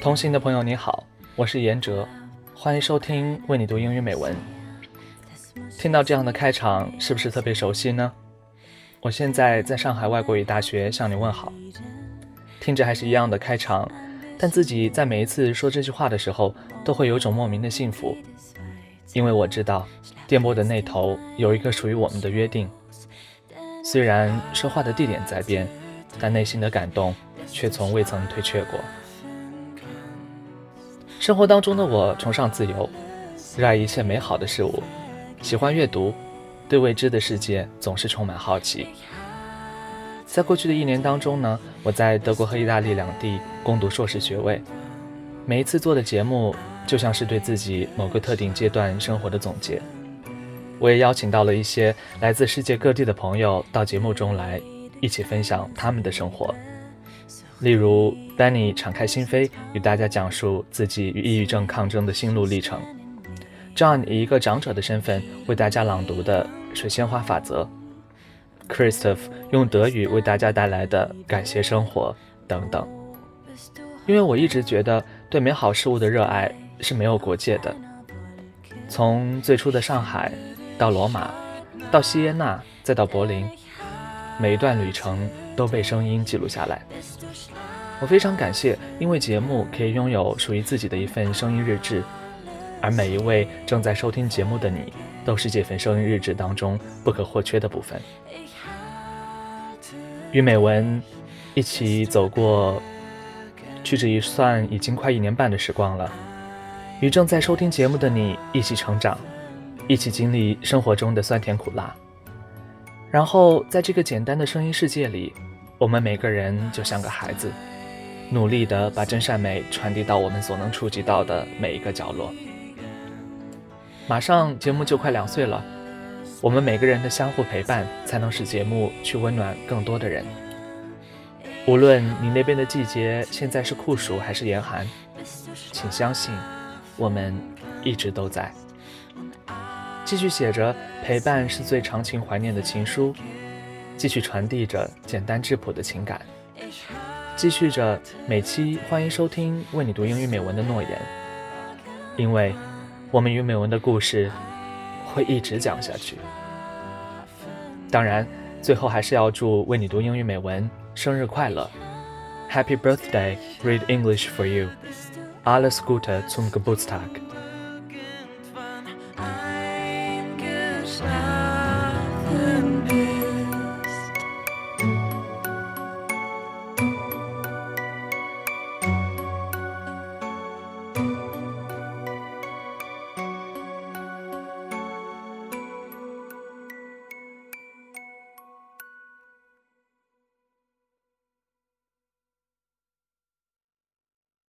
同行的朋友你好，我是严哲，欢迎收听为你读英语美文。听到这样的开场，是不是特别熟悉呢？我现在在上海外国语大学向你问好，听着还是一样的开场，但自己在每一次说这句话的时候，都会有种莫名的幸福，因为我知道电波的那头有一个属于我们的约定。虽然说话的地点在变，但内心的感动却从未曾退却过。生活当中的我崇尚自由，热爱一切美好的事物，喜欢阅读。对未知的世界总是充满好奇。在过去的一年当中呢，我在德国和意大利两地攻读硕士学位。每一次做的节目，就像是对自己某个特定阶段生活的总结。我也邀请到了一些来自世界各地的朋友到节目中来，一起分享他们的生活。例如，Danny 敞开心扉，与大家讲述自己与抑郁症抗争的心路历程；John 以一个长者的身份为大家朗读的。水仙花法则，Christoph 用德语为大家带来的感谢生活等等。因为我一直觉得对美好事物的热爱是没有国界的。从最初的上海，到罗马，到锡耶纳，再到柏林，每一段旅程都被声音记录下来。我非常感谢，因为节目可以拥有属于自己的一份声音日志，而每一位正在收听节目的你。都是这份声音日志当中不可或缺的部分。与美文一起走过，屈指一算已经快一年半的时光了。与正在收听节目的你一起成长，一起经历生活中的酸甜苦辣。然后在这个简单的声音世界里，我们每个人就像个孩子，努力地把真善美传递到我们所能触及到的每一个角落。马上节目就快两岁了，我们每个人的相互陪伴，才能使节目去温暖更多的人。无论你那边的季节现在是酷暑还是严寒，请相信，我们一直都在。继续写着陪伴是最长情怀念的情书，继续传递着简单质朴的情感，继续着每期欢迎收听为你读英语美文的诺言，因为。我们与美文的故事会一直讲下去。当然，最后还是要祝为你读英语美文生日快乐，Happy Birthday! Read English for you. Alles Gute zum Geburtstag.